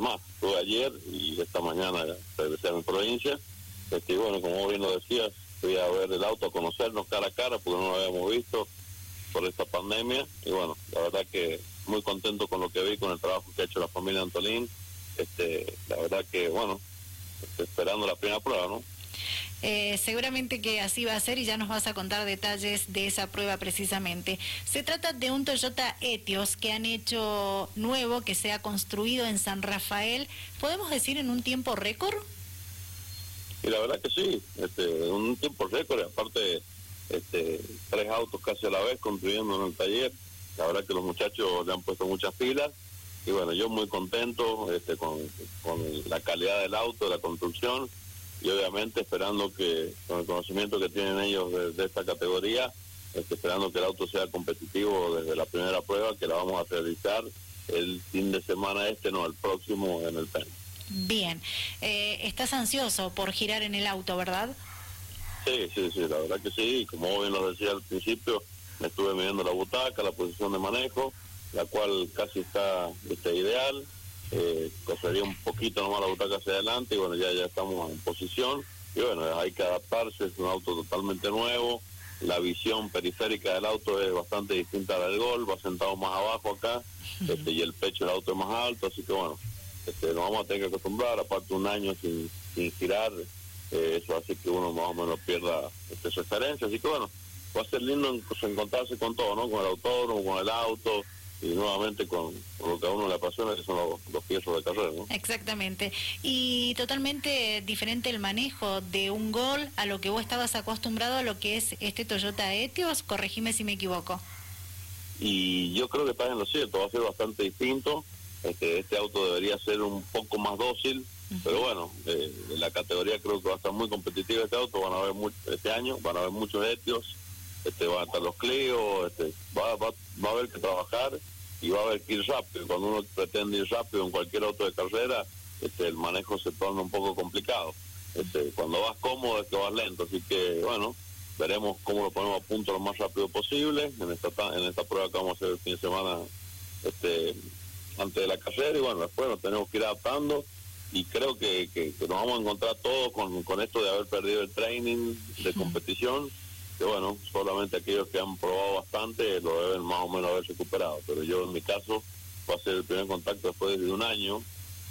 además, estuve ayer y esta mañana regresé a mi provincia. Este, y bueno, como bien lo decías, fui a ver el auto, a conocernos cara a cara, porque no lo habíamos visto por esta pandemia. Y bueno, la verdad que muy contento con lo que vi, con el trabajo que ha hecho la familia Antolín. Este, la verdad que, bueno, este, esperando la primera prueba, ¿no? Eh, seguramente que así va a ser y ya nos vas a contar detalles de esa prueba precisamente. Se trata de un Toyota Etios que han hecho nuevo, que se ha construido en San Rafael, ¿podemos decir en un tiempo récord? Y la verdad que sí, este, en un tiempo récord, aparte este, tres autos casi a la vez construyendo en el taller, la verdad que los muchachos le han puesto muchas pilas y bueno, yo muy contento este, con, con la calidad del auto, la construcción y obviamente esperando que con el conocimiento que tienen ellos de, esta categoría, este, esperando que el auto sea competitivo desde la primera prueba que la vamos a realizar el fin de semana este, no, el próximo en el PEN. Bien, eh, estás ansioso por girar en el auto, ¿verdad? Sí, sí, sí, la verdad que sí, como bien lo decía al principio, me estuve midiendo la butaca, la posición de manejo, la cual casi está, está ideal, eh, cosería un poquito nomás la butaca hacia adelante y bueno, ya, ya estamos en posición. Y bueno, hay que adaptarse, es un auto totalmente nuevo, la visión periférica del auto es bastante distinta a la del Gol, va sentado más abajo acá, este, y el pecho del auto es más alto, así que bueno, este, nos vamos a tener que acostumbrar, aparte un año sin, sin girar, eh, eso hace que uno más o menos pierda este, su experiencia, así que bueno, va a ser lindo encontrarse con todo, ¿no? Con el autódromo, con el auto, y nuevamente con, lo que a uno le apasiona, que son los, los de carrera. ¿no? Exactamente. Y totalmente diferente el manejo de un gol a lo que vos estabas acostumbrado a lo que es este Toyota Etios, corregime si me equivoco. Y yo creo que está en lo cierto, va a ser bastante distinto. Este, este auto debería ser un poco más dócil, pero bueno, eh, la categoría creo que va a estar muy competitiva este auto, van a haber este año, van a haber muchos Etios este, van a estar los Clio, este, va, va, va a haber que trabajar y va a haber que ir rápido. Cuando uno pretende ir rápido en cualquier auto de carrera, este, el manejo se torna un poco complicado. Este, cuando vas cómodo es que vas lento, así que bueno, veremos cómo lo ponemos a punto lo más rápido posible en esta en esta prueba que vamos a hacer el fin de semana este antes de la carrera y bueno, después nos tenemos que ir adaptando y creo que, que, nos vamos a encontrar todos con, con esto de haber perdido el training de competición que bueno, solamente aquellos que han probado bastante lo deben más o menos haber recuperado, pero yo en mi caso va a ser el primer contacto después de un año,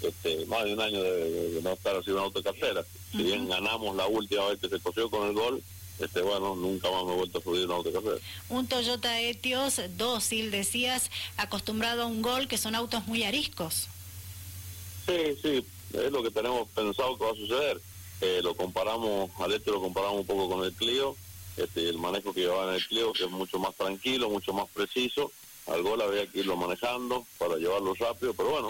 este, más de un año de, no estar haciendo una autocarrera. Si bien ganamos la última vez que se cogió con el gol, este bueno, nunca más me he vuelto a subir una autocarrera. Un Toyota Etios dócil, decías, acostumbrado a un gol, que son autos muy ariscos. Sí, sí, es lo que tenemos pensado que va a suceder. Eh, lo comparamos, al este lo comparamos un poco con el Clio, este, el manejo que llevaba en el Clio, que es mucho más tranquilo, mucho más preciso. Al gol había que irlo manejando para llevarlo rápido, pero bueno,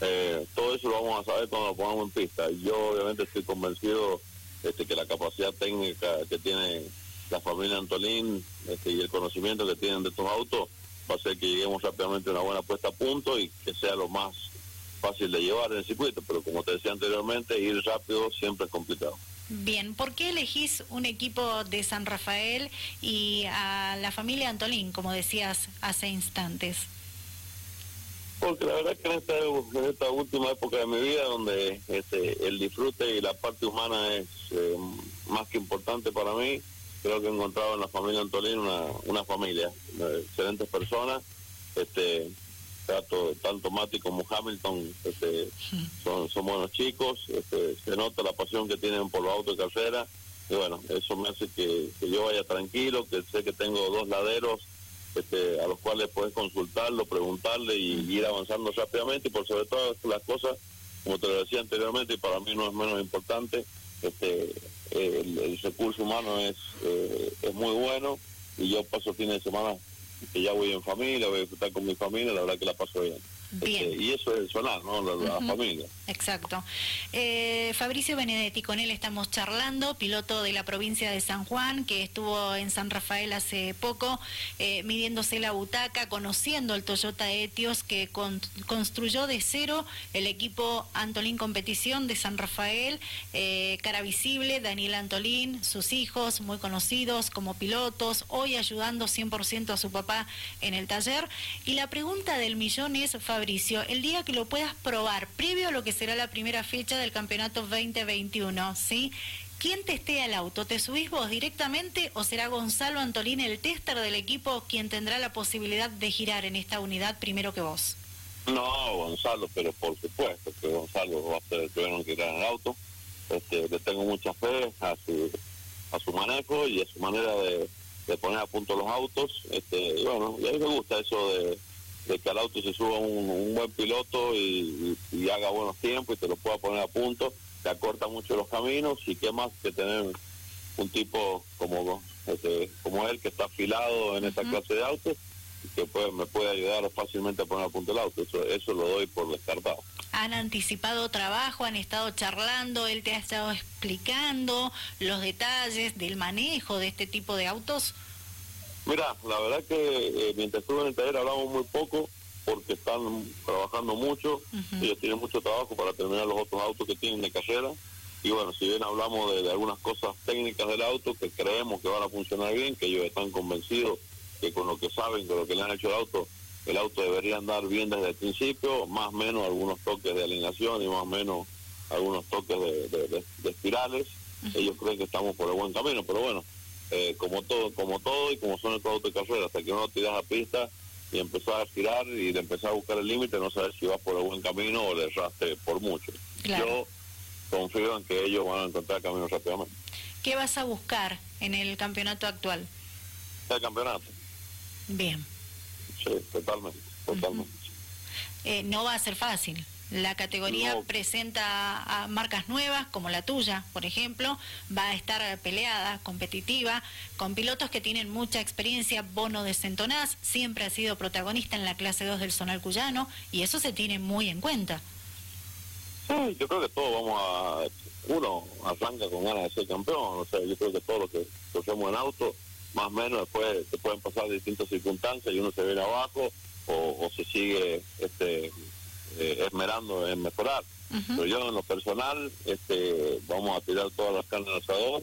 eh, todo eso lo vamos a saber cuando lo pongamos en pista. Yo obviamente estoy convencido este, que la capacidad técnica que tiene la familia Antolín este, y el conocimiento que tienen de estos autos va a hacer que lleguemos rápidamente a una buena puesta a punto y que sea lo más fácil de llevar en el circuito. Pero como te decía anteriormente, ir rápido siempre es complicado. Bien, ¿por qué elegís un equipo de San Rafael y a la familia Antolín, como decías hace instantes? Porque la verdad que en esta, última época de mi vida, donde este, el disfrute y la parte humana es eh, más que importante para mí, creo que he encontrado en la familia Antolín una, una familia, excelentes personas, este tanto, tanto Mati como Hamilton este, son, buenos chicos, este, se nota la pasión que tienen por los autos de carrera y bueno, eso me hace que, yo vaya tranquilo, que sé que tengo dos laderos este, a los cuales puedes consultarlo, preguntarle y ir avanzando rápidamente y por sobre todas las cosas, como te lo decía anteriormente y para mí no es menos importante, este, el, recurso humano es, eh, es muy bueno y yo paso fines de semana que ya voy en familia, voy a disfrutar con mi familia, la verdad que la paso bien. Este, y eso es sonar, ¿no? La, familia. Exacto. Eh, Fabricio Benedetti, con él estamos charlando, piloto de la provincia de San Juan, que estuvo en San Rafael hace poco, eh, midiéndose la butaca, conociendo el Toyota Etios, que construyó de cero el equipo Antolín Competición de San Rafael, eh, cara visible, Daniel Antolín, sus hijos, muy conocidos como pilotos, hoy ayudando 100% a su papá en el taller. Y la pregunta del millón es, Fabricio, Fabricio, el día que lo puedas probar, previo a lo que será la primera fecha del campeonato 2021, ¿sí? ¿Quién testea el auto? ¿Te subís vos directamente o será Gonzalo Antolín, el tester del equipo, quien tendrá la posibilidad de girar en esta unidad primero que vos? No, Gonzalo, pero por supuesto que Gonzalo va a ser el primero en girar en el auto. Este, le tengo mucha fe a su, a su manejo y a su manera de, poner a punto los autos. Este, bueno, y a mí me gusta eso de, que al auto se suba un, buen piloto y, haga buenos tiempos y te lo pueda poner a punto. Te acorta mucho los caminos y qué más que tener un tipo como, este, como él que está afilado en esa clase de autos que puede, me puede ayudar fácilmente a poner a punto el auto. Eso, eso lo doy por descartado. ¿Han anticipado trabajo? ¿Han estado charlando? ¿Él te ha estado explicando los detalles del manejo de este tipo de autos? Mira, la verdad que eh, mientras estuve en el taller hablamos muy poco porque están trabajando mucho, ellos tienen mucho trabajo para terminar los otros autos que tienen de carrera. Y bueno, si bien hablamos de, de algunas cosas técnicas del auto que creemos que van a funcionar bien, que ellos están convencidos que con lo que saben, con lo que le han hecho el auto, el auto debería andar bien desde el principio, más o menos algunos toques de alineación y más o menos algunos toques de, espirales. Ellos creen que estamos por el buen camino, pero bueno, eh, como todo como todo y como son estos autos de carrera, hasta que uno tiras a pista y empezar a girar y de empezar a buscar el límite, no sabes si vas por el buen camino o le erraste por mucho. Yo confío en que ellos van a encontrar el camino rápidamente. ¿Qué vas a buscar en el campeonato actual? El campeonato. Bien. Sí, totalmente, totalmente. Eh, no va a ser fácil. La categoría presenta a marcas nuevas, como la tuya, por ejemplo, va a estar peleada, competitiva, con pilotos que tienen mucha experiencia. Bono de Centonás siempre ha sido protagonista en la clase 2 del Zonal Cuyano y eso se tiene muy en cuenta. Sí, yo creo que todos vamos a. Uno arranca con ganas de ser campeón, o sea, yo creo que todos los que cogemos en auto más o menos después se pueden pasar distintas circunstancias y uno se viene abajo o, se sigue este eh, esmerando en mejorar. Pero yo en lo personal este vamos a tirar todas las carnes al asador.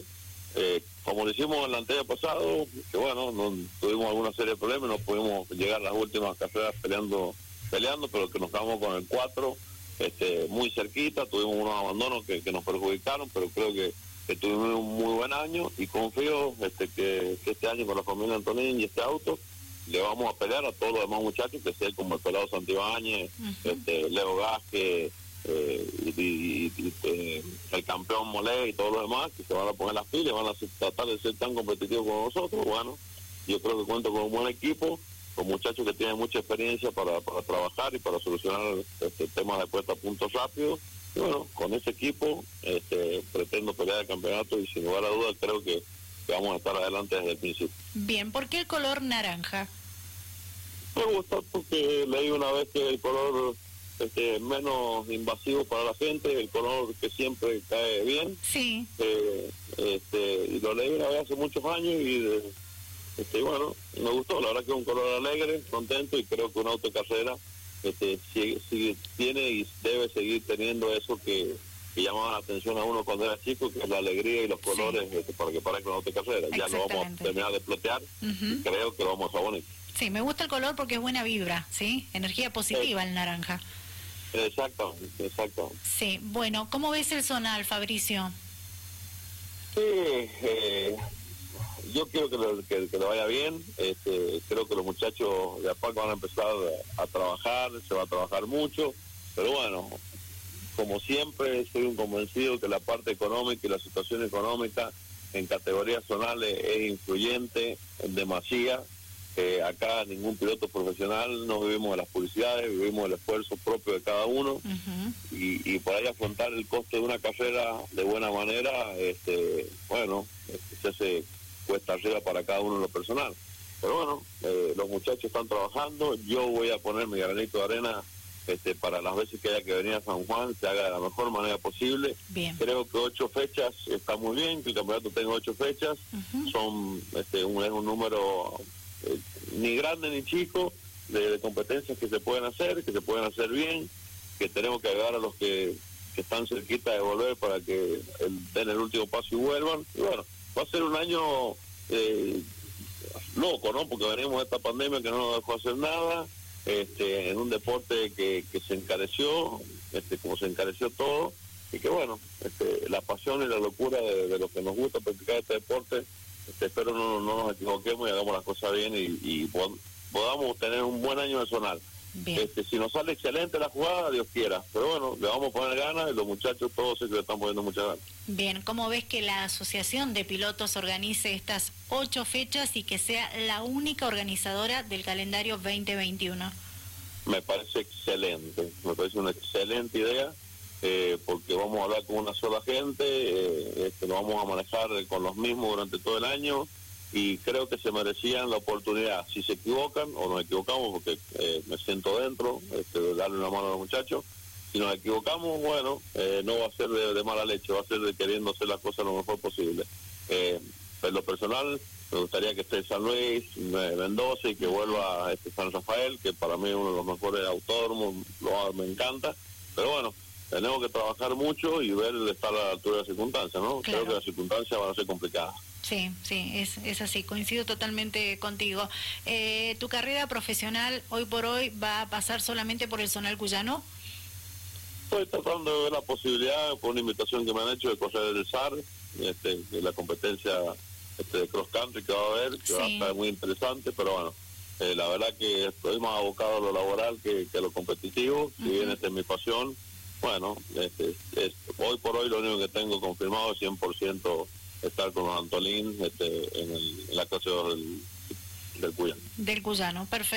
Eh, como lo hicimos en el año pasado, que bueno, no, tuvimos alguna serie de problemas, no pudimos llegar a las últimas carreras peleando, peleando, pero que nos quedamos con el 4 este, muy cerquita, tuvimos unos abandonos que, que nos perjudicaron, pero creo que que tuvimos un muy buen año y confío este, que, este año con la familia Antonín y este auto le vamos a pelear a todos los demás muchachos, que sea como el pelado Santibáñez, este, Leo Gasque, eh, y, eh, el campeón Molé y todos los demás, que se van a poner las pilas, van a tratar de ser tan competitivos como nosotros. Bueno, yo creo que cuento con un buen equipo, con muchachos que tienen mucha experiencia para, para trabajar y para solucionar este, temas de puesta a punto rápido bueno, con ese equipo este, pretendo pelear el campeonato y sin lugar a dudas creo que, vamos a estar adelante desde el principio. Bien, ¿por qué el color naranja? Me gusta porque leí una vez que el color este, menos invasivo para la gente, el color que siempre cae bien. Sí. Eh, este, y lo leí una vez hace muchos años y, este, bueno, me gustó. La verdad que es un color alegre, contento y creo que una autocarrera este, sigue, tiene y debe seguir teniendo eso que, llamaba la atención a uno cuando era chico, que es la alegría y los colores este, para que parezca una carrera. Ya lo vamos a terminar de plotear y creo que lo vamos a bonito. Sí, me gusta el color porque es buena vibra, ¿sí? Energía positiva el naranja. Exactamente, exacto. Sí, bueno, ¿cómo ves el zonal, Fabricio? Sí, eh, yo quiero que le, vaya bien. Este, creo que los muchachos de APAC van a empezar a, trabajar, se va a trabajar mucho. Pero bueno, como siempre, soy un convencido que la parte económica y la situación económica en categorías zonales es influyente en demasía. Acá ningún piloto profesional, no vivimos de las publicidades, vivimos del esfuerzo propio de cada uno. Y, y por ahí afrontar el coste de una carrera de buena manera, este, bueno, este, se hace cuesta arriba para cada uno en lo personal. Pero bueno, eh, los muchachos están trabajando, yo voy a poner mi granito de arena este, para las veces que haya que venir a San Juan, se haga de la mejor manera posible. Creo que ocho fechas está muy bien, que el campeonato tenga ocho fechas, son este, un, es un número ni grande ni chico de, competencias que se pueden hacer, que se pueden hacer bien, que tenemos que ayudar a los que, están cerquita de volver para que den el último paso y vuelvan. Y bueno, va a ser un año eh, loco, ¿no? Porque venimos de esta pandemia que no nos dejó hacer nada, este, en un deporte que, que se encareció, este, como se encareció todo, y que bueno, este, la pasión y la locura de, de lo que nos gusta practicar este deporte, espero no, no nos equivoquemos y hagamos las cosas bien y, y podamos tener un buen año de sonar. Este, si nos sale excelente la jugada, Dios quiera. Pero bueno, le vamos a poner ganas y los muchachos todos se le están poniendo muchas ganas. Bien, ¿cómo ves que la Asociación de Pilotos organice estas ocho fechas y que sea la única organizadora del calendario 2021? Me parece excelente, me parece una excelente idea. Eh, porque vamos a hablar con una sola gente, eh, este, lo vamos a manejar con los mismos durante todo el año, y creo que se merecían la oportunidad, si se equivocan o nos equivocamos, porque eh, me siento dentro, este, darle una mano a los muchachos, si nos equivocamos, bueno, eh, no va a ser de, mala leche, va a ser de queriendo hacer las cosas lo mejor posible. Eh, en lo personal, me gustaría que esté San Luis, Mendoza y que vuelva este San Rafael, que para mí es uno de los mejores autódromos, lo, me encanta, pero bueno, tenemos que trabajar mucho y ver estar a la altura de las circunstancias, ¿no? Creo que las circunstancias van a ser complicadas. Sí, sí, es, es así, coincido totalmente contigo. Eh, ¿Tu carrera profesional hoy por hoy va a pasar solamente por el Zonal Cuyano? Estoy tratando de ver la posibilidad, por una invitación que me han hecho, de correr el SAR, este, de la competencia este, de cross country que va a haber, que va a estar muy interesante, pero bueno, eh, la verdad que estoy más abocado a lo laboral que, a lo competitivo, si bien esta es mi pasión, bueno, este, hoy por hoy lo único que tengo confirmado es 100% estar con los Antolín este, en, el, en la clase del, del Cuyano. Del Cuyano, perfecto.